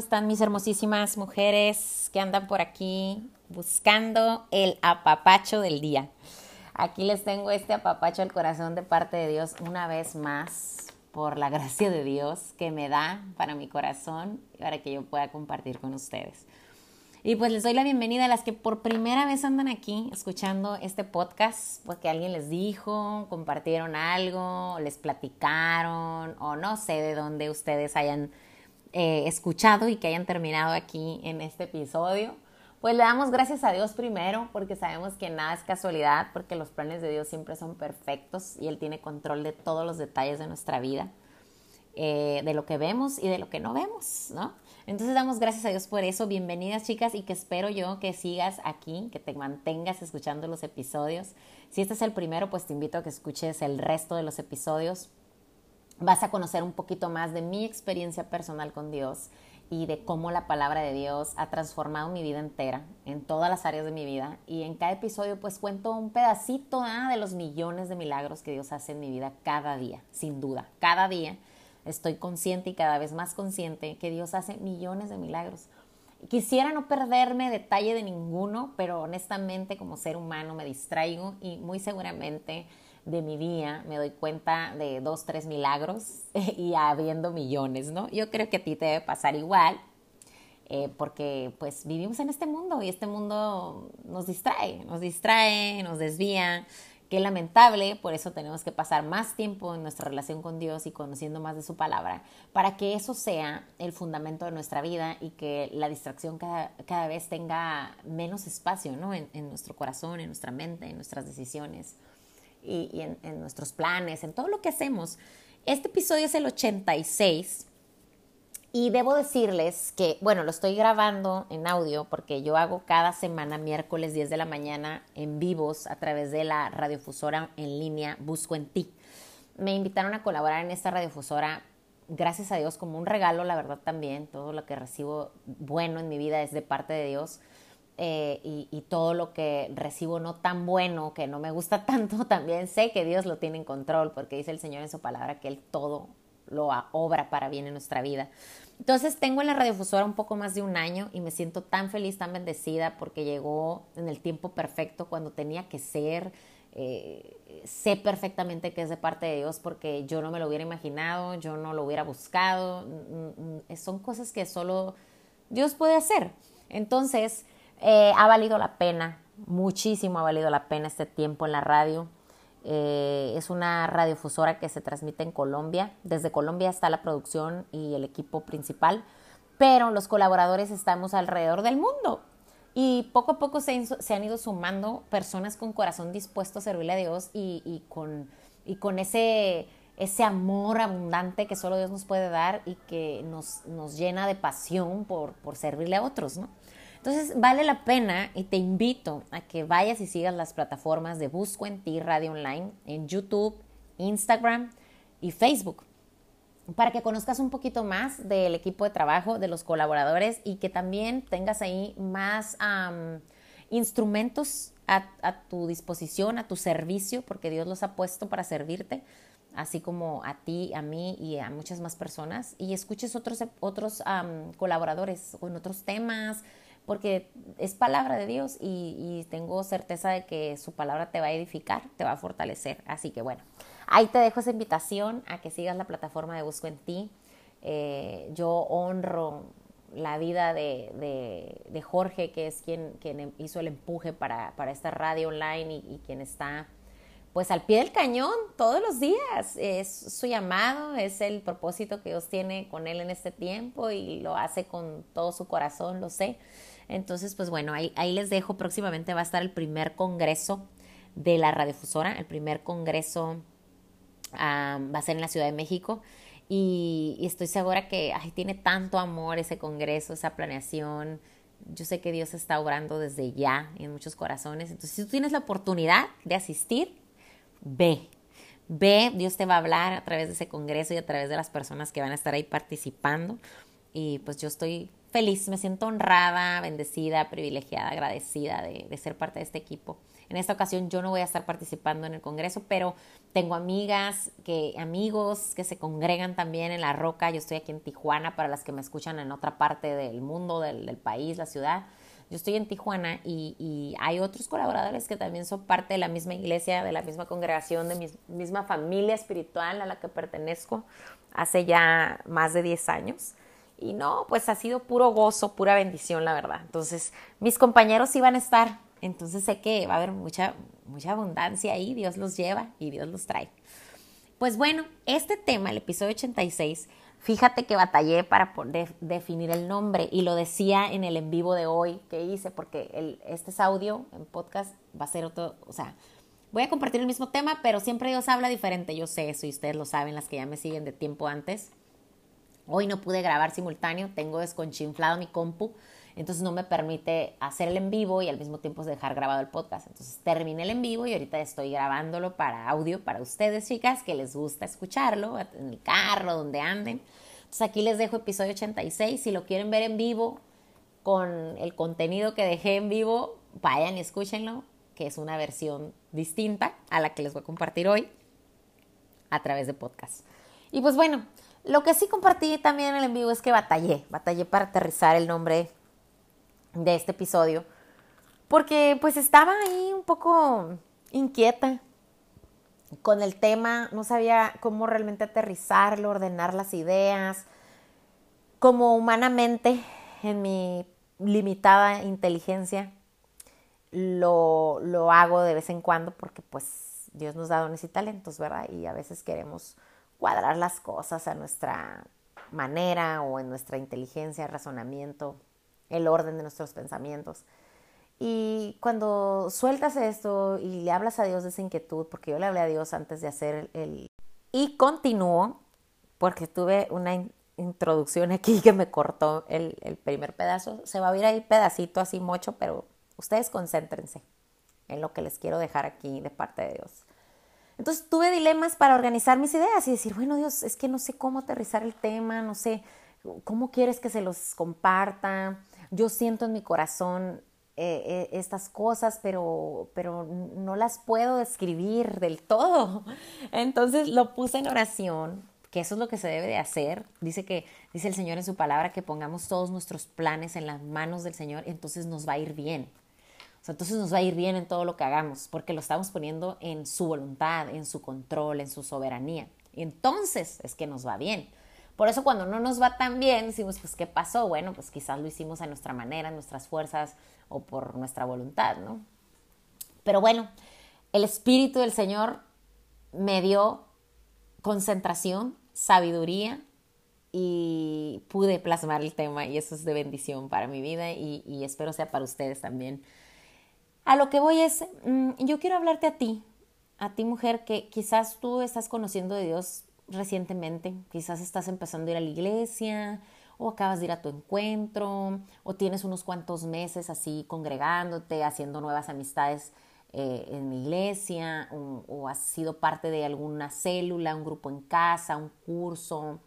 Hola, ¿cómo están mis hermosísimas mujeres que andan por aquí buscando el apapacho del día? Aquí les tengo este apapacho al corazón de parte de Dios una vez más por la gracia de Dios que me da para mi corazón y para que yo pueda compartir con ustedes. Y pues les doy la bienvenida a las que por primera vez andan aquí escuchando este podcast, porque alguien les dijo, compartieron algo, les platicaron o no sé de dónde ustedes hayan eh, escuchado y que hayan terminado aquí en este episodio. Pues le damos gracias a Dios primero, porque sabemos que nada es casualidad, porque los planes de Dios siempre son perfectos y Él tiene control de todos los detalles de nuestra vida, eh, de lo que vemos y de lo que no vemos, ¿no? Entonces damos gracias a Dios por eso. Bienvenidas chicas y que espero yo que sigas aquí, que te mantengas escuchando los episodios. Si este es el primero, pues te invito a que escuches el resto de los episodios. Vas a conocer un poquito más de mi experiencia personal con Dios y de cómo la palabra de Dios ha transformado mi vida entera, en todas las áreas de mi vida. Y en cada episodio pues cuento un pedacito de los millones de milagros que Dios hace en mi vida cada día, sin duda, cada día estoy consciente y cada vez más consciente que Dios hace millones de milagros. Quisiera no perderme detalle de ninguno, pero honestamente como ser humano me distraigo y muy seguramente de mi día me doy cuenta de dos, tres milagros y habiendo millones, ¿no? Yo creo que a ti te debe pasar igual, eh, porque pues vivimos en este mundo y este mundo nos distrae, nos distrae, nos desvía Qué lamentable, por eso tenemos que pasar más tiempo en nuestra relación con Dios y conociendo más de su palabra, para que eso sea el fundamento de nuestra vida y que la distracción cada, cada vez tenga menos espacio ¿no? en, nuestro corazón, en nuestra mente, en nuestras decisiones y, en, nuestros planes, en todo lo que hacemos. Este episodio es el 86 y debo decirles que, bueno, lo estoy grabando en audio porque yo hago cada semana miércoles 10 de la mañana en vivos a través de la radiofusora en línea Busco en ti. Me invitaron a colaborar en esta radiofusora, gracias a Dios, como un regalo, la verdad también. Todo lo que recibo bueno en mi vida es de parte de Dios. Eh, y, y, todo lo que recibo no tan bueno, que no me gusta tanto, también sé que Dios lo tiene en control, porque dice el Señor en su palabra que Él todo lo obra para bien en nuestra vida. Entonces tengo en la radiofusora un poco más de un año y me siento tan feliz, tan bendecida porque llegó en el tiempo perfecto cuando tenía que ser. Eh, sé perfectamente que es de parte de Dios porque yo no me lo hubiera imaginado, yo no lo hubiera buscado. Son cosas que solo Dios puede hacer. Entonces, eh, ha valido la pena, muchísimo ha valido la pena este tiempo en la radio. Eh, es una radiofusora que se transmite en Colombia. Desde Colombia está la producción y el equipo principal, pero los colaboradores estamos alrededor del mundo. Y poco a poco se, han ido sumando personas con corazón dispuesto a servirle a Dios y, con, ese, amor abundante que solo Dios nos puede dar y que nos, nos llena de pasión por, por servirle a otros, ¿no? Entonces vale la pena y te invito a que vayas y sigas las plataformas de Busco en Ti Radio Online en YouTube, Instagram y Facebook para que conozcas un poquito más del equipo de trabajo, de los colaboradores y que también tengas ahí más instrumentos a, tu disposición, a tu servicio, porque Dios los ha puesto para servirte, así como a ti, a mí y a muchas más personas, y escuches otros, otros colaboradores con otros temas, porque es palabra de Dios y, tengo certeza de que su palabra te va a edificar, te va a fortalecer. Así que bueno, ahí te dejo esa invitación a que sigas la plataforma de Busco en Ti. Eh, yo honro la vida de, Jorge, que es quien, hizo el empuje para, esta radio online y, y, quien está pues al pie del cañón todos los días. Es su llamado, es el propósito que Dios tiene con él en este tiempo y lo hace con todo su corazón, lo sé. Entonces, pues bueno, ahí, les dejo. Próximamente va a estar el primer congreso de la radiofusora. El primer congreso va a ser en la Ciudad de México. Y, estoy segura que tiene tanto amor ese congreso, esa planeación. Yo sé que Dios está obrando desde ya en muchos corazones. Entonces, si tú tienes la oportunidad de asistir, ve. Ve, Dios te va a hablar a través de ese congreso y a través de las personas que van a estar ahí participando. Y pues yo estoy feliz, me siento honrada, bendecida, privilegiada, agradecida de, ser parte de este equipo. En esta ocasión yo no voy a estar participando en el Congreso, pero tengo amigas, que, amigos que se congregan también en La Roca. Yo estoy aquí en Tijuana para las que me escuchan en otra parte del mundo, del, país, la ciudad. Yo estoy en Tijuana y, hay otros colaboradores que también son parte de la misma iglesia, de la misma congregación, de mi misma familia espiritual a la que pertenezco hace ya más de 10 años. Y no, pues ha sido puro gozo, pura bendición, la verdad. Entonces, mis compañeros iban a estar. Entonces sé que va a haber mucha, mucha abundancia ahí. Dios los lleva y Dios los trae. Pues bueno, este tema, el episodio 86, fíjate que batallé para definir el nombre y lo decía en el en vivo de hoy que hice, porque este es audio en podcast, va a ser otro, o sea, voy a compartir el mismo tema, pero siempre Dios habla diferente. Yo sé eso y ustedes lo saben, las que ya me siguen de tiempo antes. Hoy no pude grabar simultáneo, tengo desconchinflado mi compu, entonces no me permite hacer el en vivo y al mismo tiempo dejar grabado el podcast. Entonces terminé el en vivo y ahorita estoy grabándolo para audio para ustedes, chicas, que les gusta escucharlo en el carro, donde anden. Entonces aquí les dejo episodio 86. Si lo quieren ver en vivo con el contenido que dejé en vivo, vayan y escúchenlo, que es una versión distinta a la que les voy a compartir hoy a través de podcast. Y pues bueno, lo que sí compartí también en el en vivo es que batallé, batallé para aterrizar el nombre de este episodio, porque pues estaba ahí un poco inquieta con el tema, no sabía cómo realmente aterrizarlo, ordenar las ideas, como humanamente en mi limitada inteligencia lo, lo hago de vez en cuando porque pues Dios nos da dones y talentos, ¿verdad? Y a veces queremos cuadrar las cosas a nuestra manera o en nuestra inteligencia, razonamiento, el orden de nuestros pensamientos. Y cuando sueltas esto y le hablas a Dios de esa inquietud, porque yo le hablé a Dios antes de hacer el... Y continúo, porque tuve una introducción aquí que me cortó el, primer pedazo. Se va a ver ahí pedacito así mucho, pero ustedes concéntrense en lo que les quiero dejar aquí de parte de Dios. Entonces tuve dilemas para organizar mis ideas y decir, bueno Dios, es que no sé cómo aterrizar el tema, no sé cómo quieres que se los comparta. Yo siento en mi corazón eh, eh, estas cosas, pero, pero no las puedo describir del todo. Entonces lo puse en oración, que eso es lo que se debe de hacer. Dice que dice el Señor en su palabra que pongamos todos nuestros planes en las manos del Señor, entonces nos va a ir bien entonces nos va a ir bien en todo lo que hagamos, porque lo estamos poniendo en su voluntad, en su control, en su soberanía. Entonces es que nos va bien. Por eso cuando no nos va tan bien, decimos, pues, ¿qué pasó? Bueno, pues quizás lo hicimos a nuestra manera, nuestras fuerzas o por nuestra voluntad, ¿no? Pero bueno, el Espíritu del Señor me dio concentración, sabiduría y pude plasmar el tema y eso es de bendición para mi vida y, y espero sea para ustedes también. A lo que voy es, mm, yo quiero hablarte a ti, a ti mujer que quizás tú estás conociendo de Dios recientemente, quizás estás empezando a ir a la iglesia o acabas de ir a tu encuentro o tienes unos cuantos meses así congregándote, haciendo nuevas amistades eh, en la iglesia o, has sido parte de alguna célula, un grupo en casa, un curso.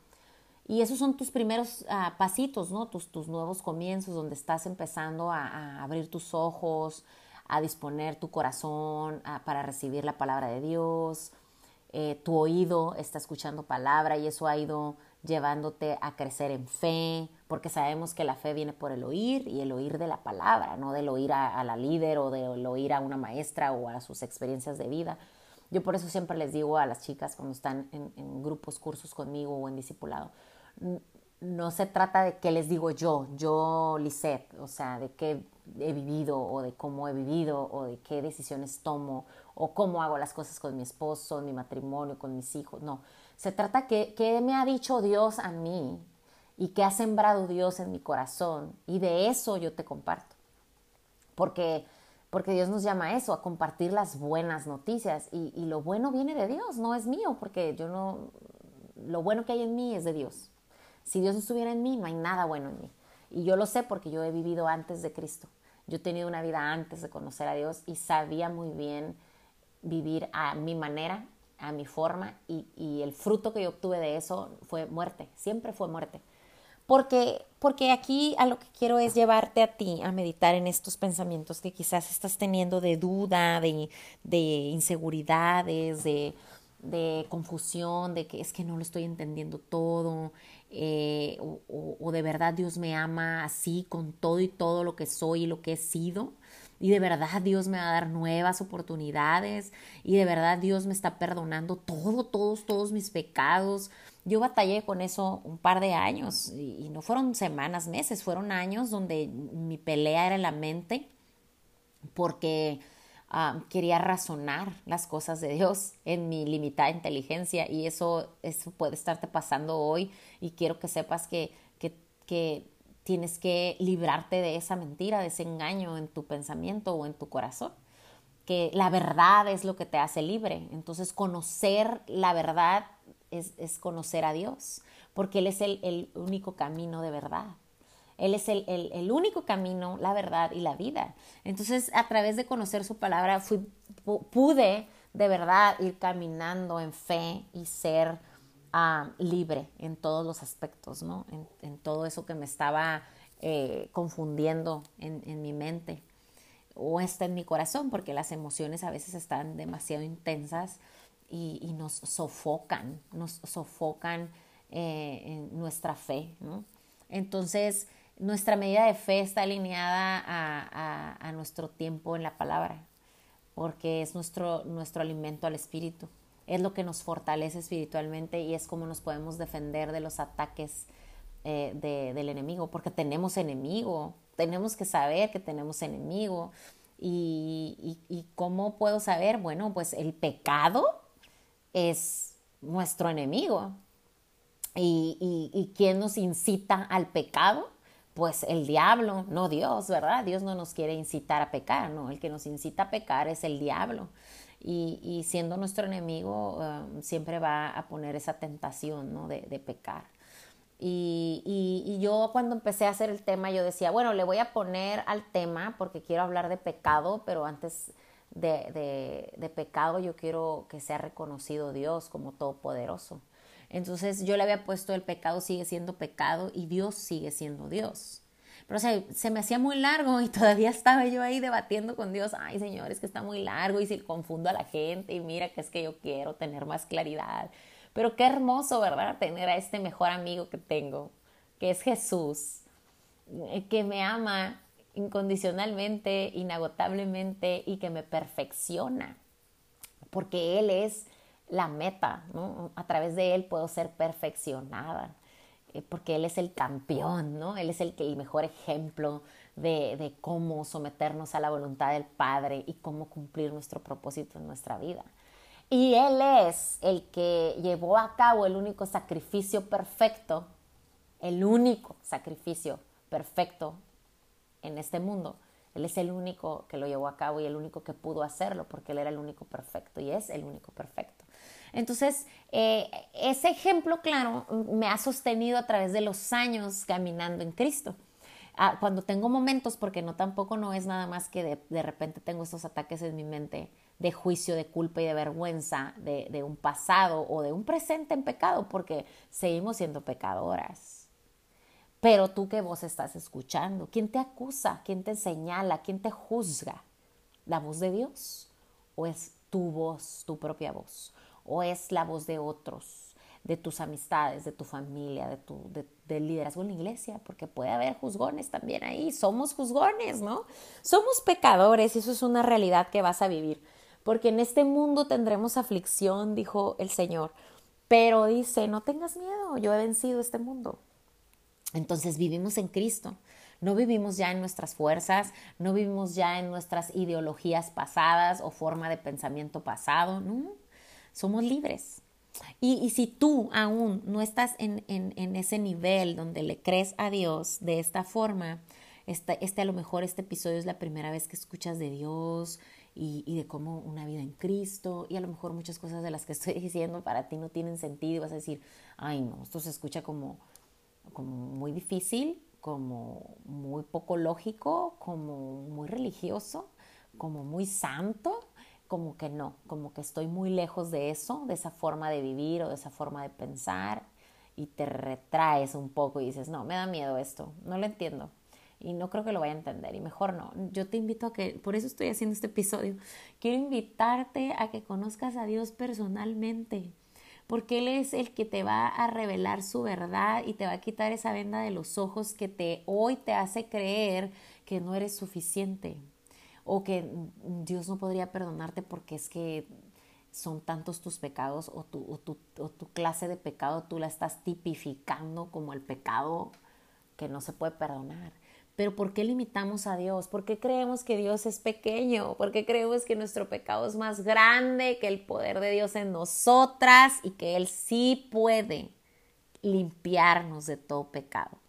Y esos son tus primeros ah, pasitos, ¿no? Tus, tus nuevos comienzos donde estás empezando a abrir tus ojos, a disponer tu corazón para recibir la palabra de Dios. Eh, tu oído está escuchando palabra y eso ha ido llevándote a crecer en fe, porque sabemos que la fe viene por el oír y el oír de la palabra, no del oír a, la líder o del oír a una maestra o a sus experiencias de vida. Yo por eso siempre les digo a las chicas cuando están en, en grupos, cursos conmigo o en discipulado, no se trata de qué les digo yo, yo Lisette, o sea, de qué he vivido o de cómo he vivido o de qué decisiones tomo o cómo hago las cosas con mi esposo, mi matrimonio, con mis hijos. No, se trata que qué me ha dicho Dios a mí y qué ha sembrado Dios en mi corazón y de eso yo te comparto. Porque, porque Dios nos llama a eso, a compartir las buenas noticias y, y lo bueno viene de Dios, no es mío, porque yo no, lo bueno que hay en mí es de Dios. Si Dios no estuviera en mí, no hay nada bueno en mí. Y yo lo sé porque yo he vivido antes de Cristo. Yo he tenido una vida antes de conocer a Dios y sabía muy bien vivir a mi manera, a mi forma y, el fruto que yo obtuve de eso fue muerte, siempre fue muerte. Porque, porque aquí a lo que quiero es llevarte a ti a meditar en estos pensamientos que quizás estás teniendo de duda, de, de inseguridades, de, de confusión, de que es que no lo estoy entendiendo todo, eh, o, de verdad Dios me ama así con todo y todo lo que soy y lo que he sido. Y de verdad Dios me va a dar nuevas oportunidades. Y de verdad Dios me está perdonando todo, todos, todos mis pecados. Yo batallé con eso un par de años y, no fueron semanas, meses, fueron años donde mi pelea era la mente porque ah, quería razonar las cosas de Dios en mi limitada inteligencia y eso, eso puede estarte pasando hoy y quiero que sepas que, que, que tienes que librarte de esa mentira, de ese engaño en tu pensamiento o en tu corazón que la verdad es lo que te hace libre. Entonces, conocer la verdad es, conocer a Dios, porque Él es el, único camino de verdad. Él es el, único camino, la verdad y la vida. Entonces, a través de conocer su palabra, fui, pude de verdad ir caminando en fe y ser ah, libre en todos los aspectos, ¿no? En, todo eso que me estaba eh, confundiendo en, mi mente o está en mi corazón, porque las emociones a veces están demasiado intensas y, nos sofocan, nos sofocan eh, en nuestra fe. Entonces, nuestra medida de fe está alineada a, nuestro tiempo en la palabra, porque es nuestro, nuestro alimento al espíritu. Es lo que nos fortalece espiritualmente y es como nos podemos defender de los ataques eh, del enemigo, porque tenemos enemigo, tenemos que saber que tenemos enemigo. Y, cómo puedo saber? Bueno, pues el pecado es nuestro enemigo. ¿Y, y, quién nos incita al pecado? Pues el diablo, no Dios, ¿verdad? Dios no nos quiere incitar a pecar, no, el que nos incita a pecar es el diablo. Y, y siendo nuestro enemigo, um, siempre va a poner esa tentación ¿no? de, de pecar. Y, y, yo cuando empecé a hacer el tema, yo decía, bueno, le voy a poner al tema porque quiero hablar de pecado, pero antes de, de, pecado, yo quiero que sea reconocido Dios como todopoderoso. Entonces yo le había puesto el pecado sigue siendo pecado y Dios sigue siendo Dios. Pero se me hacía muy largo y todavía estaba yo ahí debatiendo con Dios, ay Señor, es que está muy largo y si confundo a la gente y mira que es que yo quiero tener más claridad. Pero qué hermoso, ¿verdad? Tener a este mejor amigo que tengo, que es Jesús, eh, que me ama incondicionalmente, inagotablemente y que me perfecciona, porque Él es la meta. A través de Él puedo ser perfeccionada, eh, porque Él es el campeón. Él es el, el mejor ejemplo de, de cómo someternos a la voluntad del Padre y cómo cumplir nuestro propósito en nuestra vida. Y Él es el que llevó a cabo el único sacrificio perfecto, el único sacrificio perfecto en este mundo. Él es el único que lo llevó a cabo y el único que pudo hacerlo porque Él era el único perfecto y es el único perfecto. Entonces, eh, ese ejemplo claro me ha sostenido a través de los años caminando en Cristo. Ah, cuando tengo momentos, porque no tampoco no es nada más que de, repente tengo estos ataques en mi mente de juicio, de culpa y de vergüenza de, de un pasado o de un presente en pecado, porque seguimos siendo pecadoras pero tú qué voz estás escuchando, ¿quién te acusa? ¿Quién te señala? ¿Quién te juzga? ¿La voz de Dios? ¿O es tu voz, tu propia voz? ¿O es la voz de otros, de tus amistades, de tu familia, de tu del liderazgo en la iglesia? Porque puede haber juzgones también ahí. Somos juzgones, ¿no? Somos pecadores y eso es una realidad que vas a vivir. Porque en este mundo tendremos aflicción, dijo el Señor. Pero dice, no tengas miedo, yo he vencido este mundo. Entonces vivimos en Cristo. No vivimos ya en nuestras fuerzas, no vivimos ya en nuestras ideologías pasadas o forma de pensamiento pasado, ¿no? Somos libres. Y, si tú aún no estás en, ese nivel donde le crees a Dios de esta forma, este, este, a lo mejor este episodio es la primera vez que escuchas de Dios y, y, de cómo una vida en Cristo y a lo mejor muchas cosas de las que estoy diciendo para ti no tienen sentido y vas a decir, ay no, esto se escucha como como muy difícil, como muy poco lógico, como muy religioso, como muy santo, como que no, como que estoy muy lejos de eso, de esa forma de vivir o de esa forma de pensar. y te retraes un poco y dices, no, me da miedo esto, no lo entiendo y no creo que lo vaya a entender y mejor no. Yo te invito a que, por eso estoy haciendo este episodio, quiero invitarte a que conozcas a Dios personalmente, porque Él es el que te va a revelar su verdad y te va a quitar esa venda de los ojos que te hoy te hace creer que no eres suficiente o que Dios no podría perdonarte porque es que son tantos tus pecados o tu, o tu, o tu clase de pecado tú la estás tipificando como el pecado que no se puede perdonar. Pero ¿por qué limitamos a Dios? ¿Por qué creemos que Dios es pequeño? ¿Por qué creemos que nuestro pecado es más grande que el poder de Dios en nosotras y que Él sí puede limpiarnos de todo pecado?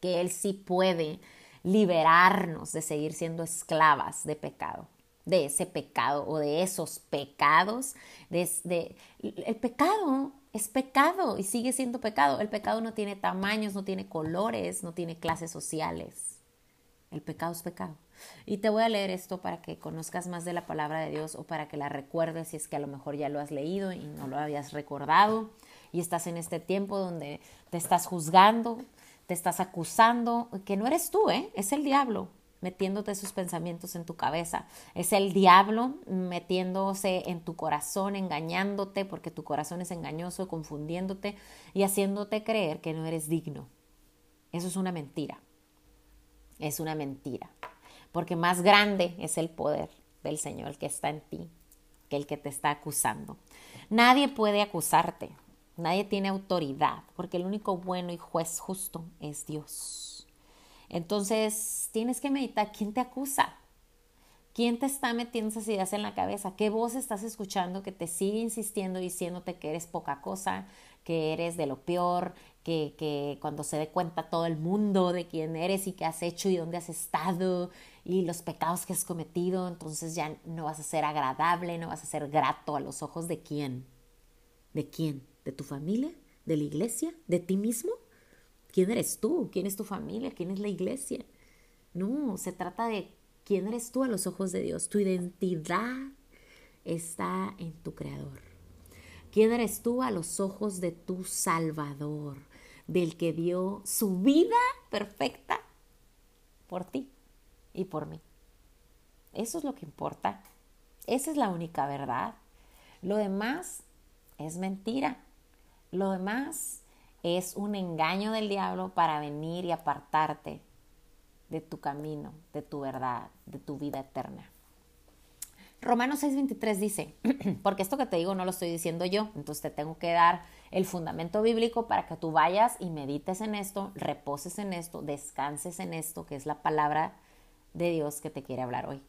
Que Él sí puede liberarnos de seguir siendo esclavas de pecado, de ese pecado o de esos pecados. El pecado es pecado y sigue siendo pecado. El pecado no tiene tamaños, no tiene colores, no tiene clases sociales. El pecado es pecado. Y te voy a leer esto para que conozcas más de la palabra de Dios o para que la recuerdes si es que a lo mejor ya lo has leído y no lo habías recordado y estás en este tiempo donde te estás juzgando, te estás acusando, que no eres tú, ¿eh? es el diablo metiéndote sus pensamientos en tu cabeza. Es el diablo metiéndose en tu corazón, engañándote, porque tu corazón es engañoso, confundiéndote y haciéndote creer que no eres digno. Eso es una mentira. Es una mentira. Porque más grande es el poder del Señor, que está en ti, que el que te está acusando. Nadie puede acusarte. Nadie tiene autoridad, porque el único bueno y juez justo es Dios. Entonces, tienes que meditar quién te acusa, quién te está metiendo esas ideas en la cabeza, qué voz estás escuchando que te sigue insistiendo diciéndote que eres poca cosa, que eres de lo peor, que, que cuando se dé cuenta todo el mundo de quién eres y qué has hecho y dónde has estado y los pecados que has cometido, entonces ya no vas a ser agradable, no vas a ser grato a los ojos de quién. ¿De quién? ¿De tu familia? ¿De la iglesia? ¿De ti mismo? ¿Quién eres tú? ¿Quién es tu familia? ¿Quién es la iglesia? No, se trata de quién eres tú a los ojos de Dios. Tu identidad está en tu Creador. ¿Quién eres tú a los ojos de tu Salvador? Del que dio su vida perfecta por ti y por mí. Eso es lo que importa. Esa es la única verdad. Lo demás es mentira. Lo demás es un engaño del diablo para venir y apartarte de tu camino, de tu verdad, de tu vida eterna. Romanos 6:23 dice, porque esto que te digo no lo estoy diciendo yo, entonces te tengo que dar el fundamento bíblico para que tú vayas y medites en esto, reposes en esto, descanses en esto, que es la palabra de Dios que te quiere hablar hoy.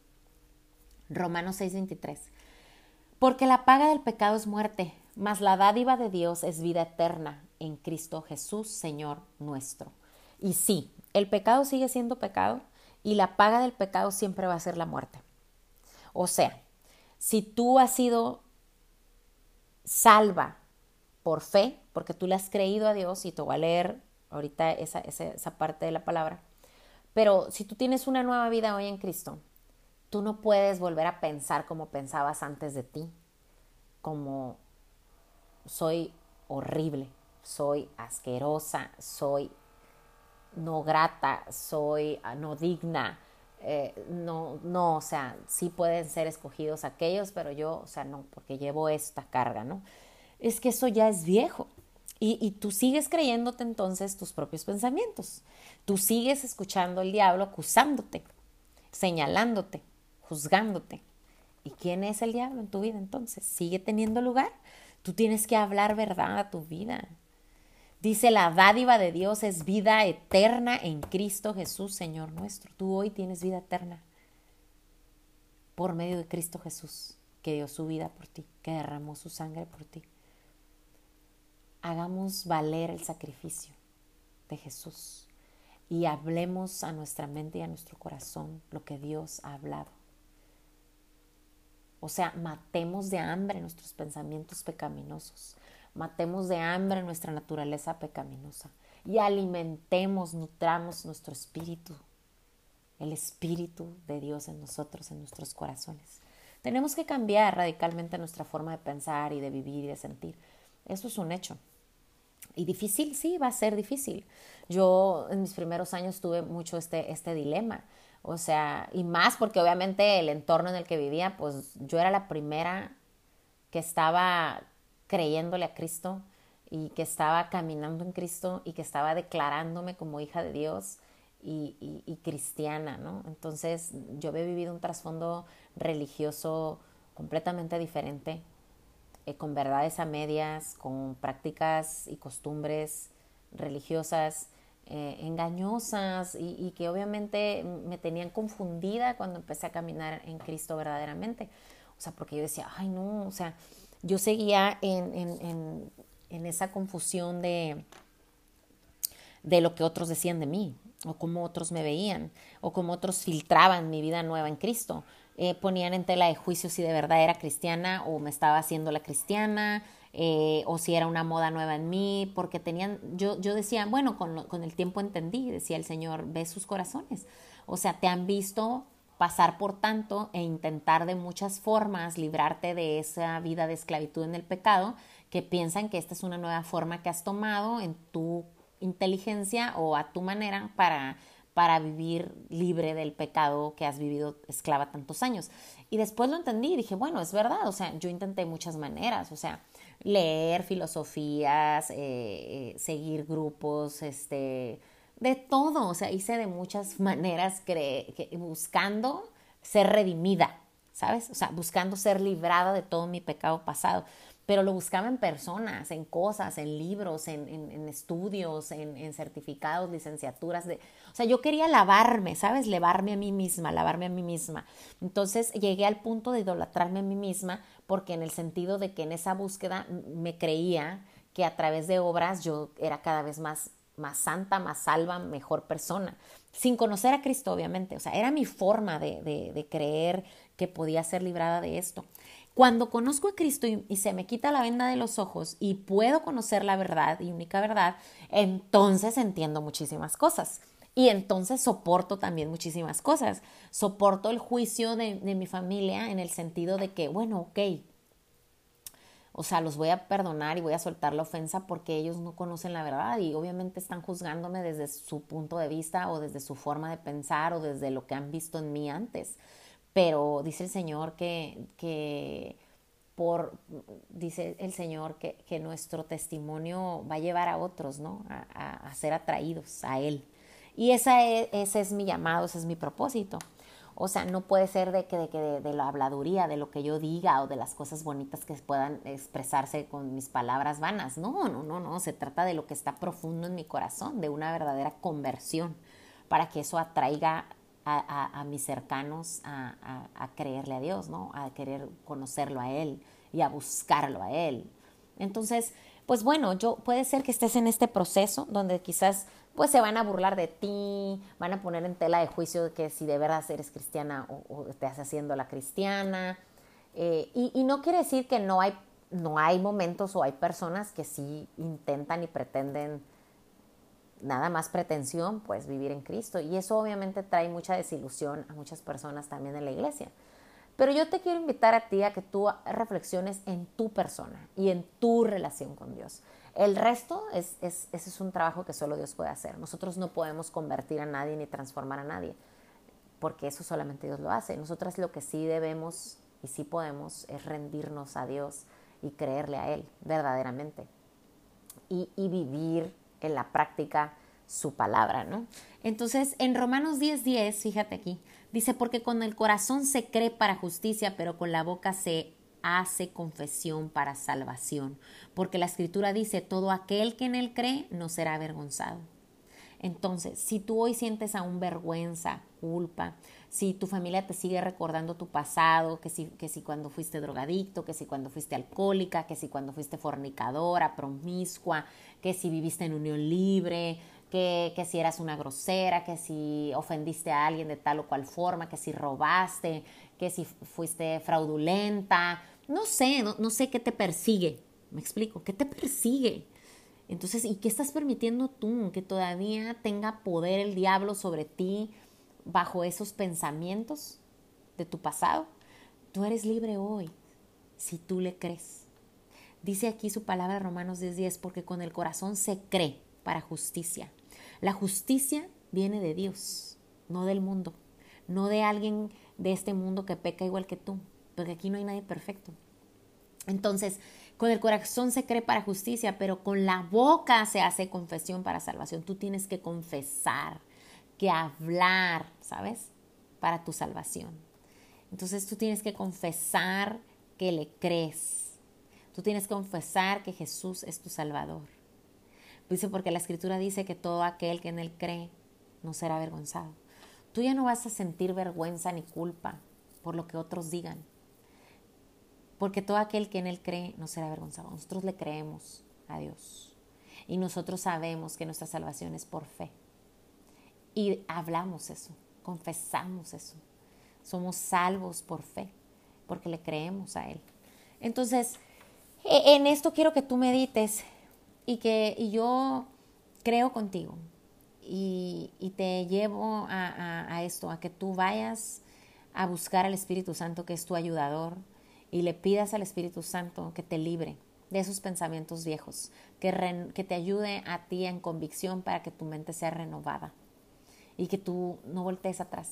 Romanos 6:23, porque la paga del pecado es muerte, mas la dádiva de Dios es vida eterna en Cristo Jesús, Señor nuestro. Y sí, el pecado sigue siendo pecado y la paga del pecado siempre va a ser la muerte. O sea, si tú has sido salva por fe, porque tú le has creído a Dios, y te voy a leer ahorita esa, esa parte de la palabra, pero si tú tienes una nueva vida hoy en Cristo, tú no puedes volver a pensar como pensabas antes de ti, como soy horrible, soy asquerosa, soy no grata, soy ah, no digna. Eh, no, no, o sea, sí pueden ser escogidos aquellos, pero yo, o sea, no, porque llevo esta carga, ¿no? Es que eso ya es viejo. Y, y tú sigues creyéndote entonces tus propios pensamientos. Tú sigues escuchando al diablo acusándote, señalándote, juzgándote. ¿Y quién es el diablo en tu vida entonces? ¿Sigue teniendo lugar? Tú tienes que hablar verdad a tu vida. Dice, la dádiva de Dios es vida eterna en Cristo Jesús, Señor nuestro. Tú hoy tienes vida eterna por medio de Cristo Jesús, que dio su vida por ti, que derramó su sangre por ti. Hagamos valer el sacrificio de Jesús y hablemos a nuestra mente y a nuestro corazón lo que Dios ha hablado. O sea, matemos de hambre nuestros pensamientos pecaminosos matemos de hambre nuestra naturaleza pecaminosa y alimentemos, nutramos nuestro espíritu, el espíritu de Dios en nosotros, en nuestros corazones. Tenemos que cambiar radicalmente nuestra forma de pensar y de vivir y de sentir. Eso es un hecho. Y difícil, sí, va a ser difícil. Yo en mis primeros años tuve mucho este, este dilema. O sea, y más porque obviamente el entorno en el que vivía, pues yo era la primera que estaba creyéndole a Cristo y que estaba caminando en Cristo y que estaba declarándome como hija de Dios y, cristiana, ¿no? Entonces yo había vivido un trasfondo religioso completamente diferente, eh, con verdades a medias, con prácticas y costumbres religiosas eh, engañosas y, que obviamente me tenían confundida cuando empecé a caminar en Cristo verdaderamente. O sea, porque yo decía, ay no, o sea, yo seguía en, en, en, esa confusión de, de lo que otros decían de mí, o cómo otros me veían, o cómo otros filtraban mi vida nueva en Cristo. Eh, ponían en tela de juicio si de verdad era cristiana o me estaba haciendo la cristiana, eh, o si era una moda nueva en mí, porque tenían, yo, yo decía, bueno, con, con el tiempo entendí, decía el Señor, ve sus corazones. O sea, te han visto pasar por tanto e intentar de muchas formas librarte de esa vida de esclavitud en el pecado, que piensan que esta es una nueva forma que has tomado en tu inteligencia o a tu manera para para vivir libre del pecado que has vivido esclava tantos años. Y después lo entendí y dije, bueno, es verdad, o sea, yo intenté muchas maneras, o sea, leer filosofías, eh, eh, seguir grupos, este, de todo, o sea, hice de muchas maneras buscando ser redimida, ¿sabes? O sea, buscando ser librada de todo mi pecado pasado pero lo buscaba en personas, en cosas, en libros, en, estudios, en, certificados, licenciaturas. O sea, yo quería lavarme, ¿sabes? Lavarme a mí misma, lavarme a mí misma. Entonces llegué al punto de idolatrarme a mí misma porque en el sentido de que en esa búsqueda me creía que a través de obras yo era cada vez más, más santa, más salva, mejor persona, sin conocer a Cristo, obviamente. O sea, era mi forma de, de creer que podía ser librada de esto. Cuando conozco a Cristo y, se me quita la venda de los ojos y puedo conocer la verdad y única verdad, entonces entiendo muchísimas cosas. Y entonces soporto también muchísimas cosas. Soporto el juicio de, mi familia en el sentido de que, bueno, ok, o sea, los voy a perdonar y voy a soltar la ofensa porque ellos no conocen la verdad y obviamente están juzgándome desde su punto de vista o desde su forma de pensar o desde lo que han visto en mí antes pero dice el Señor que, que por, dice el Señor que, que, nuestro testimonio va a llevar a otros, ¿no? A, a, ser atraídos a Él. Y esa es, ese es mi llamado, ese es mi propósito. O sea, no puede ser de que, de, que de, la habladuría, de lo que yo diga o de las cosas bonitas que puedan expresarse con mis palabras vanas. No, no, no, no. Se trata de lo que está profundo en mi corazón, de una verdadera conversión, para que eso atraiga a, mis cercanos a, creerle a Dios, ¿no? A querer conocerlo a Él y a buscarlo a Él. Entonces, pues bueno, yo puede ser que estés en este proceso donde quizás pues se van a burlar de ti, van a poner en tela de juicio que si de verdad eres cristiana o, estás haciendo la cristiana. Eh, y, y, no quiere decir que no hay, no hay momentos o hay personas que sí intentan y pretenden nada más pretensión, pues vivir en Cristo. Y eso obviamente trae mucha desilusión a muchas personas también en la iglesia. Pero yo te quiero invitar a ti a que tú reflexiones en tu persona y en tu relación con Dios. El resto es, es, ese es un trabajo que solo Dios puede hacer. Nosotros no podemos convertir a nadie ni transformar a nadie, porque eso solamente Dios lo hace. Nosotras lo que sí debemos y sí podemos es rendirnos a Dios y creerle a Él verdaderamente. Y, y vivir en la práctica su palabra, ¿no? Entonces, en Romanos 10:10, 10, fíjate aquí, dice, porque con el corazón se cree para justicia, pero con la boca se hace confesión para salvación, porque la escritura dice, todo aquel que en él cree no será avergonzado. Entonces, si tú hoy sientes aún vergüenza, culpa, si tu familia te sigue recordando tu pasado, que si, que si cuando fuiste drogadicto, que si cuando fuiste alcohólica, que si cuando fuiste fornicadora, promiscua, que si viviste en unión libre, que, que, si eras una grosera, que si ofendiste a alguien de tal o cual forma, que si robaste, que si fuiste fraudulenta, no sé, no, no sé qué te persigue, me explico, ¿qué te persigue? Entonces, ¿y qué estás permitiendo tú? Que todavía tenga poder el diablo sobre ti bajo esos pensamientos de tu pasado. Tú eres libre hoy si tú le crees. Dice aquí su palabra Romanos 10:10, porque con el corazón se cree para justicia. La justicia viene de Dios, no del mundo, no de alguien de este mundo que peca igual que tú, porque aquí no hay nadie perfecto. Entonces, con el corazón se cree para justicia, pero con la boca se hace confesión para salvación. Tú tienes que confesar, que hablar, ¿sabes? Para tu salvación. Entonces tú tienes que confesar que le crees. Tú tienes que confesar que Jesús es tu Salvador. Dice porque la Escritura dice que todo aquel que en Él cree no será avergonzado. Tú ya no vas a sentir vergüenza ni culpa por lo que otros digan. Porque todo aquel que en Él cree no será avergonzado. Nosotros le creemos a Dios. Y nosotros sabemos que nuestra salvación es por fe. Y hablamos eso, confesamos eso. Somos salvos por fe, porque le creemos a Él. Entonces, en esto quiero que tú medites y que y yo creo contigo y, te llevo a, esto, a que tú vayas a buscar al Espíritu Santo que es tu ayudador y le pidas al Espíritu Santo que te libre de esos pensamientos viejos, que, que te ayude a ti en convicción para que tu mente sea renovada y que tú no voltees atrás,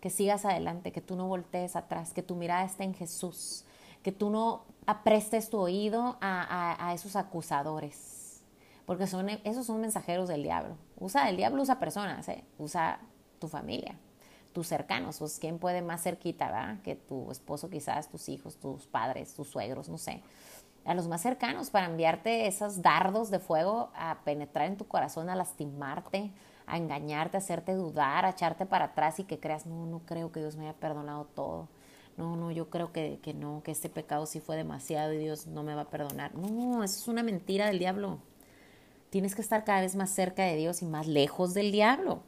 que sigas adelante, que tú no voltees atrás, que tu mirada esté en Jesús, que tú no aprestes tu oído a, esos acusadores, porque son, esos son mensajeros del diablo. Usa, el diablo usa personas, ¿eh? usa tu familia, tus cercanos, pues quién puede más cerquita, ¿verdad? Que tu esposo quizás, tus hijos, tus padres, tus suegros, no sé. A los más cercanos para enviarte esos dardos de fuego a penetrar en tu corazón, a lastimarte, a engañarte, a hacerte dudar, a echarte para atrás y que creas, no, no creo que Dios me haya perdonado todo. No, no, yo creo que, que no, que este pecado sí fue demasiado y Dios no me va a perdonar. No, eso es una mentira del diablo. Tienes que estar cada vez más cerca de Dios y más lejos del diablo.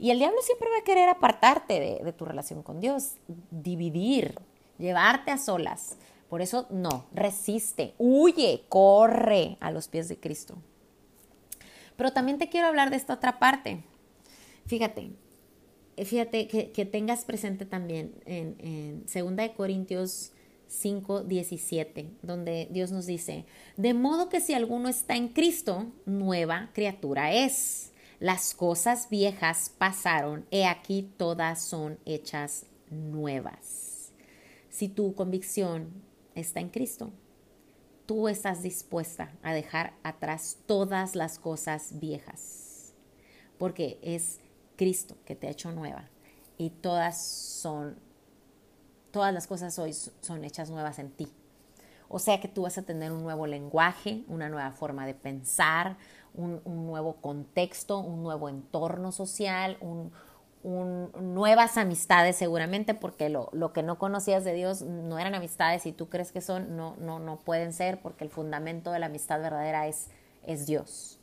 Y el diablo siempre va a querer apartarte de, de tu relación con Dios, dividir, llevarte a solas. Por eso no, resiste, huye, corre a los pies de Cristo. Pero también te quiero hablar de esta otra parte. Fíjate, fíjate que, tengas presente también en, en 2 Corintios 5, 17, donde Dios nos dice, de modo que si alguno está en Cristo, nueva criatura es. Las cosas viejas pasaron, he aquí todas son hechas nuevas. Si tu convicción está en Cristo, tú estás dispuesta a dejar atrás todas las cosas viejas, porque es Cristo que te ha hecho nueva y todas son, todas las cosas hoy son hechas nuevas en ti. O sea que tú vas a tener un nuevo lenguaje, una nueva forma de pensar, un, un nuevo contexto, un nuevo entorno social, un, nuevas amistades seguramente, porque lo, lo, que no conocías de Dios no eran amistades y tú crees que son, no, no, no pueden ser, porque el fundamento de la amistad verdadera es, es Dios.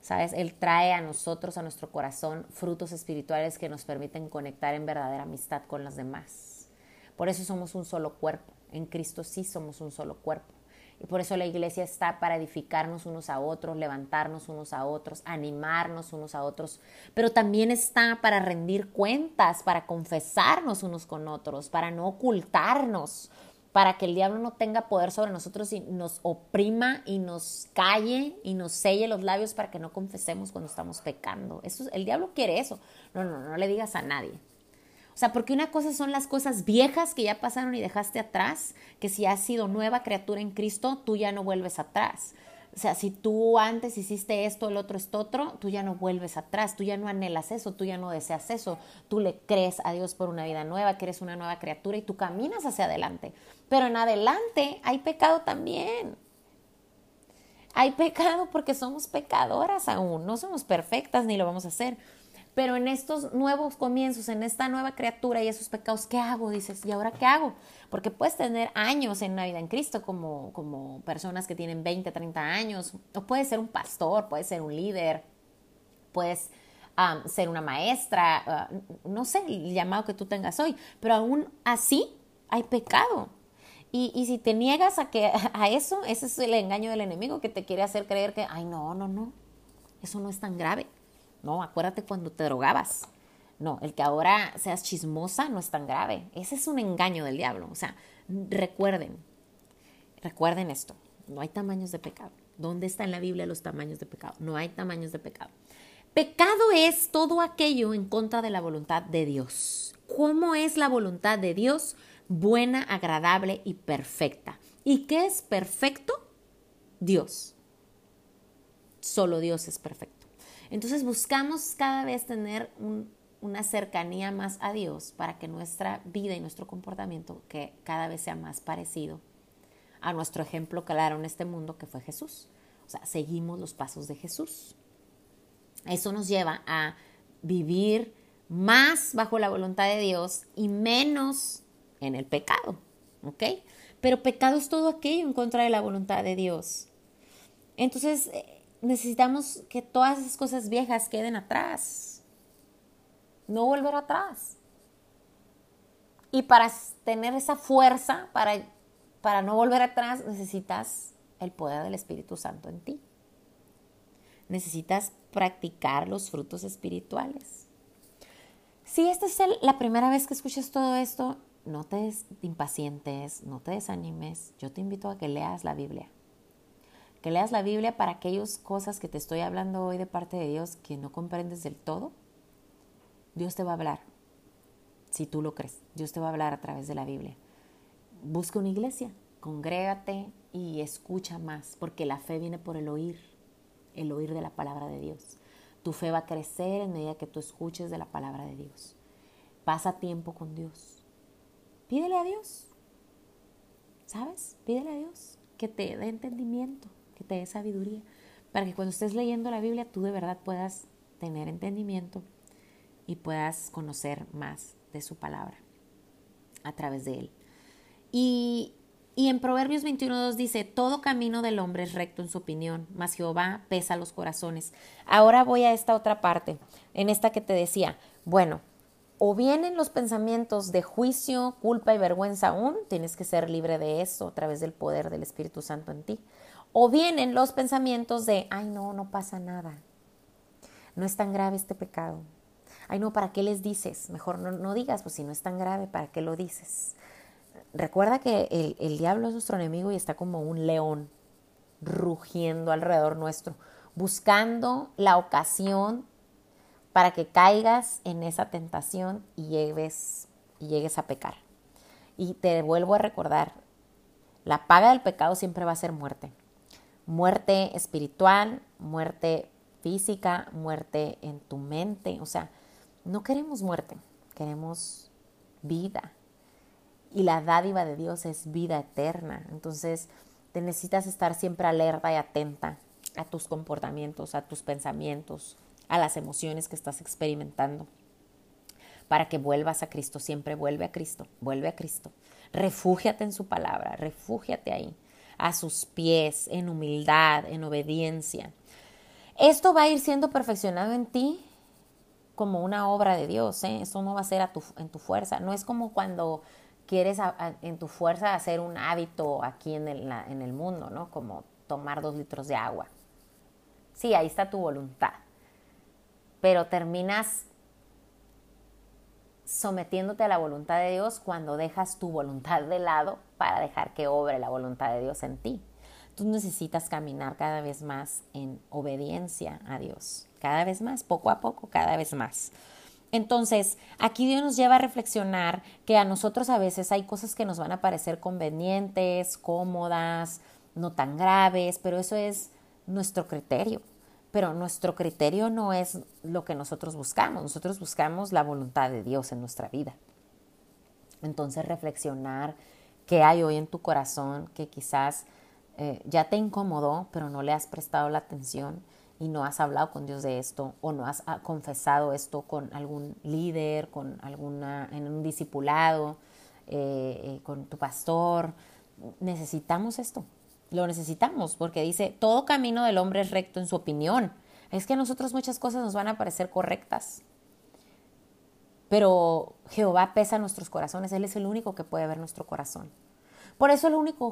¿Sabes? Él trae a nosotros, a nuestro corazón, frutos espirituales que nos permiten conectar en verdadera amistad con los demás. Por eso somos un solo cuerpo. En Cristo sí somos un solo cuerpo. Y por eso la iglesia está para edificarnos unos a otros, levantarnos unos a otros, animarnos unos a otros, pero también está para rendir cuentas, para confesarnos unos con otros, para no ocultarnos, para que el diablo no tenga poder sobre nosotros y nos oprima y nos calle y nos selle los labios para que no confesemos cuando estamos pecando. Eso, el diablo quiere eso. No, no, no le digas a nadie. O sea, porque una cosa son las cosas viejas que ya pasaron y dejaste atrás, que si has sido nueva criatura en Cristo, tú ya no vuelves atrás. O sea, si tú antes hiciste esto, el otro, esto otro, tú ya no vuelves atrás, tú ya no anhelas eso, tú ya no deseas eso, tú le crees a Dios por una vida nueva, que eres una nueva criatura y tú caminas hacia adelante. Pero en adelante hay pecado también. Hay pecado porque somos pecadoras aún, no somos perfectas ni lo vamos a hacer. Pero en estos nuevos comienzos, en esta nueva criatura y esos pecados, ¿qué hago? Dices, ¿y ahora qué hago? Porque puedes tener años en una vida en Cristo como, como personas que tienen 20, 30 años, o puedes ser un pastor, puedes ser un líder, puedes ser una maestra, ah, no sé el llamado que tú tengas hoy, pero aún así hay pecado. Y, y, si te niegas a, que, a eso, ese es el engaño del enemigo que te quiere hacer creer que, ay, no, no, no, eso no es tan grave. No, acuérdate cuando te drogabas. No, el que ahora seas chismosa no es tan grave. Ese es un engaño del diablo. O sea, recuerden, recuerden esto. No hay tamaños de pecado. ¿Dónde está en la Biblia los tamaños de pecado? No hay tamaños de pecado. Pecado es todo aquello en contra de la voluntad de Dios. ¿Cómo es la voluntad de Dios? Buena, agradable y perfecta. ¿Y qué es perfecto? Dios. Solo Dios es perfecto. Entonces buscamos cada vez tener una cercanía más a Dios para que nuestra vida y nuestro comportamiento que cada vez sea más parecido a nuestro ejemplo claro en este mundo que fue Jesús. O sea, seguimos los pasos de Jesús. Eso nos lleva a vivir más bajo la voluntad de Dios y menos en el pecado, ¿ok? Pero pecado es todo aquello en contra de la voluntad de Dios. Entonces necesitamos que todas esas cosas viejas queden atrás, no volver atrás. Y para tener esa fuerza, para, para no volver atrás, necesitas el poder del Espíritu Santo en ti. Necesitas practicar los frutos espirituales. Si esta es la primera vez que escuchas todo esto, no te impacientes, no te desanimes. Yo te invito a que leas la Biblia. Que leas la Biblia para aquellas cosas que te estoy hablando hoy de parte de Dios que no comprendes del todo. Dios te va a hablar. Si tú lo crees, Dios te va a hablar a través de la Biblia. Busca una iglesia, congrégate y escucha más, porque la fe viene por el oír el oír de la palabra de Dios. Tu fe va a crecer en medida que tú escuches de la palabra de Dios. Pasa tiempo con Dios. Pídele a Dios. ¿Sabes? Pídele a Dios que te dé entendimiento, que te dé sabiduría, para que cuando estés leyendo la Biblia tú de verdad puedas tener entendimiento y puedas conocer más de su palabra a través de él. Y y en Proverbios 21.2 dice, todo camino del hombre es recto en su opinión, mas Jehová pesa los corazones. Ahora voy a esta otra parte, en esta que te decía, bueno, o vienen los pensamientos de juicio, culpa y vergüenza aún, tienes que ser libre de eso a través del poder del Espíritu Santo en ti. O vienen los pensamientos de, ay no, no pasa nada, no es tan grave este pecado. Ay no, ¿para qué les dices? Mejor no, no digas, pues si no es tan grave, ¿para qué lo dices? Recuerda que el, el diablo es nuestro enemigo y está como un león rugiendo alrededor nuestro, buscando la ocasión para que caigas en esa tentación y y llegues a pecar. Y te vuelvo a recordar, la paga del pecado siempre va a ser muerte. Muerte espiritual, muerte física, muerte en tu mente. O sea, no queremos muerte, queremos vida y la dádiva de Dios es vida eterna. Entonces, te necesitas estar siempre alerta y atenta a tus comportamientos, a tus pensamientos, a las emociones que estás experimentando, para que vuelvas a Cristo. Siempre vuelve a Cristo, vuelve a Cristo. Refúgiate en su palabra, refúgiate ahí, a sus pies, en humildad, en obediencia. Esto va a ir siendo perfeccionado en ti como una obra de Dios. ¿eh? Esto no va a ser en tu fuerza. No es como cuando quieres en tu fuerza hacer un hábito aquí en el, en el mundo, ¿no? Como tomar dos litros de agua. Sí, ahí está tu voluntad. Pero terminas sometiéndote a la voluntad de Dios cuando dejas tu voluntad de lado para dejar que obre la voluntad de Dios en ti. Tú necesitas caminar cada vez más en obediencia a Dios, cada vez más, poco a poco, cada vez más. Entonces, aquí Dios nos lleva a reflexionar que a nosotros a veces hay cosas que nos van a parecer convenientes, cómodas, no tan graves, pero eso es nuestro criterio. Pero nuestro criterio no es lo que nosotros buscamos, nosotros buscamos la voluntad de Dios en nuestra vida. Entonces, reflexionar qué hay hoy en tu corazón que quizás eh, ya te incomodó, pero no le has prestado la atención y no has hablado con Dios de esto o no has ah, confesado esto con algún líder, con alguna, en un discipulado, eh, eh, con tu pastor, necesitamos esto. Lo necesitamos porque dice, todo camino del hombre es recto en su opinión. Es que a nosotros muchas cosas nos van a parecer correctas. Pero Jehová pesa nuestros corazones, Él es el único que puede ver nuestro corazón. Por eso el único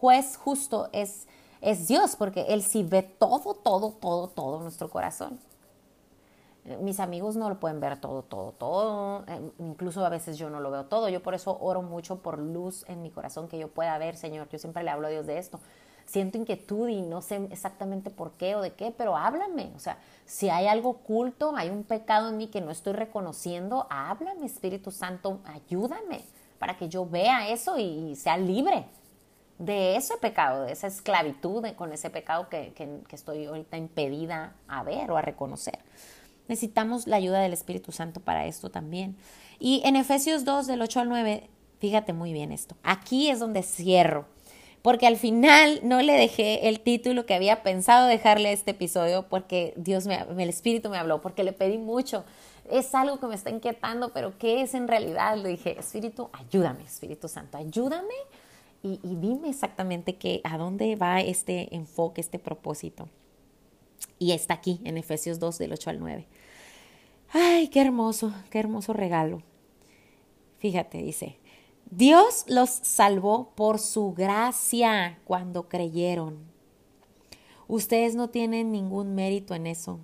juez justo es es Dios, porque Él sí ve todo, todo, todo, todo nuestro corazón. Mis amigos no lo pueden ver todo, todo, todo. Eh, incluso a veces yo no lo veo todo. Yo por eso oro mucho por luz en mi corazón que yo pueda ver, Señor. Yo siempre le hablo a Dios de esto. Siento inquietud y no sé exactamente por qué o de qué, pero háblame. O sea, si hay algo oculto, hay un pecado en mí que no estoy reconociendo, háblame, Espíritu Santo, ayúdame para que yo vea eso y sea libre de ese pecado, de esa esclavitud con ese pecado que, que estoy ahorita impedida a ver o a reconocer. Necesitamos la ayuda del Espíritu Santo para esto también. Y en Efesios 2, del 8 al 9, fíjate muy bien esto. Aquí es donde cierro porque al final no le dejé el título que había pensado dejarle a este episodio porque Dios me, el Espíritu me habló, porque le pedí mucho. Es algo que me está inquietando, pero ¿qué es en realidad? Le dije, Espíritu, ayúdame, Espíritu Santo, ayúdame y, dime exactamente qué, a dónde va este enfoque, este propósito. Y está aquí en Efesios 2 del 8 al 9. Ay, qué hermoso, qué hermoso regalo. Fíjate, dice, Dios los salvó por su gracia cuando creyeron. Ustedes no tienen ningún mérito en eso.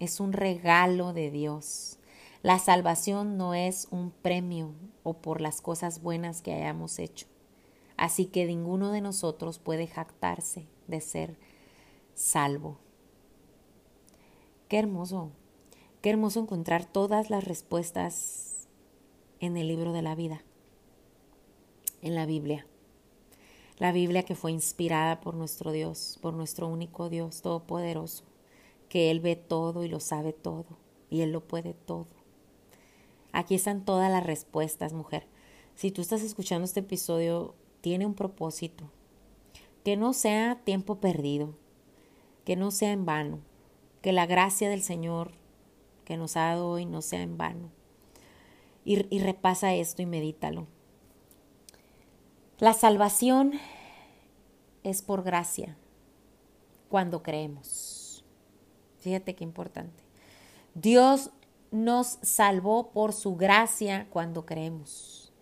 Es un regalo de Dios. La salvación no es un premio o por las cosas buenas que hayamos hecho. Así que ninguno de nosotros puede jactarse de ser salvo. Qué hermoso, qué hermoso encontrar todas las respuestas en el libro de la vida en la Biblia. La Biblia que fue inspirada por nuestro Dios, por nuestro único Dios todopoderoso, que Él ve todo y lo sabe todo, y Él lo puede todo. Aquí están todas las respuestas, mujer. Si tú estás escuchando este episodio, tiene un propósito. Que no sea tiempo perdido, que no sea en vano, que la gracia del Señor que nos ha dado hoy no sea en vano. Y, y repasa esto y medítalo. La salvación es por gracia cuando creemos. Fíjate qué importante. Dios nos salvó por su gracia cuando creemos.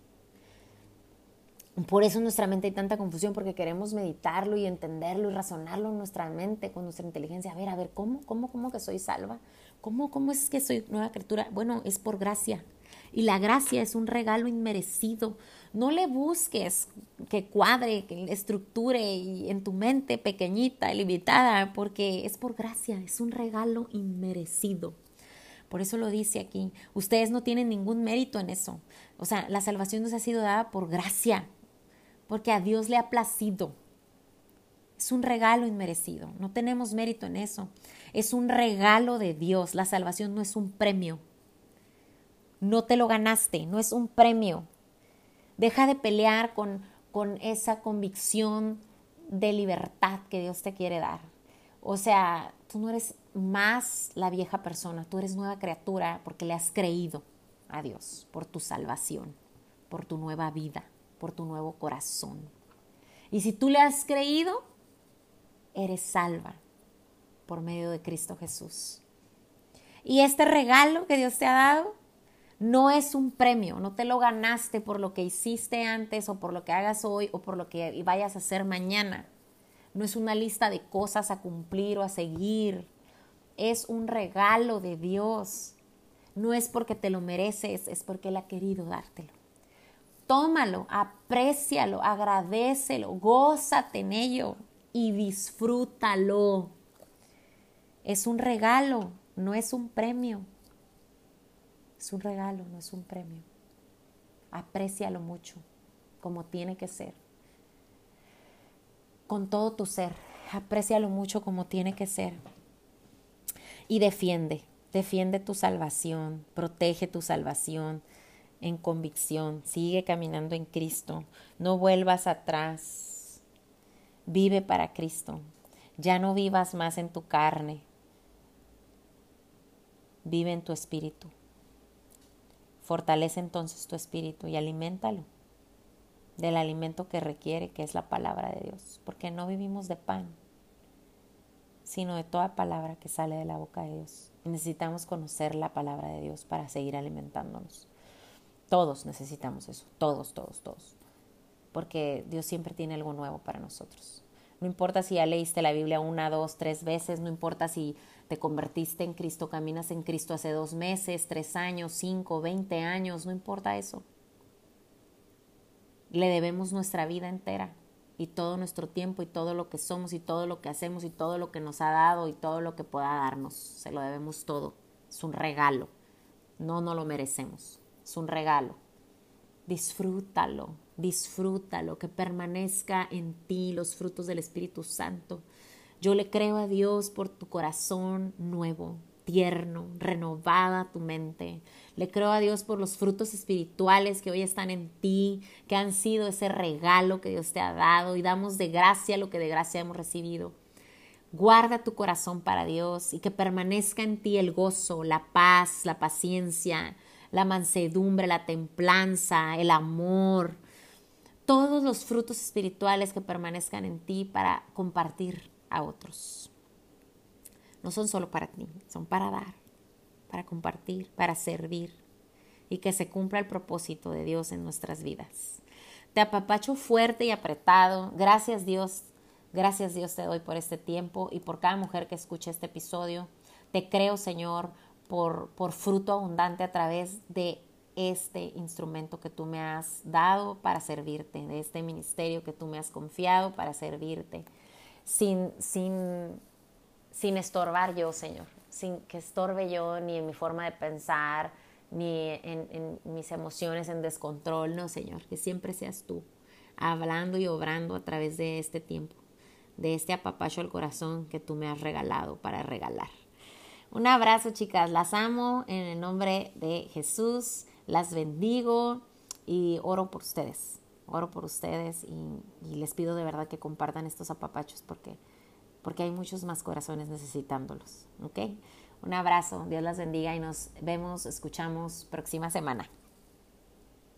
Por eso en nuestra mente hay tanta confusión, porque queremos meditarlo y entenderlo y razonarlo en nuestra mente, con nuestra inteligencia. A ver, a ver, ¿cómo, cómo, cómo que soy salva? ¿Cómo, cómo es que soy nueva criatura? Bueno, es por gracia. Y la gracia es un regalo inmerecido. No le busques que cuadre, que estructure en tu mente pequeñita, limitada, porque es por gracia, es un regalo inmerecido. Por eso lo dice aquí. Ustedes no tienen ningún mérito en eso. O sea, la salvación nos ha sido dada por gracia, porque a Dios le ha placido. Es un regalo inmerecido. No tenemos mérito en eso. Es un regalo de Dios. La salvación no es un premio. No te lo ganaste, no es un premio. Deja de pelear con, con esa convicción de libertad que Dios te quiere dar. O sea, tú no eres más la vieja persona, tú eres nueva criatura porque le has creído a Dios por tu salvación, por tu nueva vida, por tu nuevo corazón. Y si tú le has creído, eres salva por medio de Cristo Jesús. Y este regalo que Dios te ha dado no es un premio, no te lo ganaste por lo que hiciste antes o por lo que hagas hoy o por lo que vayas a hacer mañana. No es una lista de cosas a cumplir o a seguir. Es un regalo de Dios. No es porque te lo mereces, es porque Él ha querido dártelo. Tómalo, aprécialo, agradecelo, gózate en ello y disfrútalo. Es un regalo, no es un premio. Es un regalo, no es un premio. Aprécialo mucho, como tiene que ser. Con todo tu ser, aprécialo mucho como tiene que ser. Y defiende, defiende tu salvación, protege tu salvación en convicción, sigue caminando en Cristo, no vuelvas atrás, vive para Cristo, ya no vivas más en tu carne, vive en tu espíritu. Fortalece entonces tu espíritu y aliméntalo del alimento que requiere, que es la palabra de Dios, porque no vivimos de pan, sino de toda palabra que sale de la boca de Dios. Necesitamos conocer la palabra de Dios para seguir alimentándonos. Todos necesitamos eso, todos, todos, todos, porque Dios siempre tiene algo nuevo para nosotros. No importa si ya leíste la Biblia una, dos, tres veces, no importa si te convertiste en Cristo, caminas en Cristo hace dos meses, tres años, cinco, veinte años, no importa eso. Le debemos nuestra vida entera y todo nuestro tiempo y todo lo que somos y todo lo que hacemos y todo lo que nos ha dado y todo lo que pueda darnos. Se lo debemos todo. Es un regalo. No, no lo merecemos. Es un regalo. Disfrútalo, disfrútalo, que permanezca en ti los frutos del Espíritu Santo. Yo le creo a Dios por tu corazón nuevo, tierno, renovada tu mente. Le creo a Dios por los frutos espirituales que hoy están en ti, que han sido ese regalo que Dios te ha dado y damos de gracia lo que de gracia hemos recibido. Guarda tu corazón para Dios y que permanezca en ti el gozo, la paz, la paciencia, la mansedumbre, la templanza, el amor, todos los frutos espirituales que permanezcan en ti para compartir a otros. No son solo para ti, son para dar, para compartir, para servir y que se cumpla el propósito de Dios en nuestras vidas. Te apapacho fuerte y apretado. Gracias Dios, gracias Dios te doy por este tiempo y por cada mujer que escuche este episodio. Te creo, Señor, por, por fruto abundante a través de este instrumento que tú me has dado para servirte, de este ministerio que tú me has confiado para servirte, sin, sin, sin estorbar yo, Señor, sin que estorbe yo ni en mi forma de pensar, ni en, en mis emociones en descontrol, no, Señor, que siempre seas tú hablando y obrando a través de este tiempo, de este apapacho al corazón que tú me has regalado para regalar. Un abrazo, chicas. Las amo en el nombre de Jesús. Las bendigo y oro por ustedes. Oro por ustedes y, les pido de verdad que compartan estos apapachos porque, porque hay muchos más corazones necesitándolos. ¿Ok? Un abrazo. Dios las bendiga y nos vemos, escuchamos próxima semana.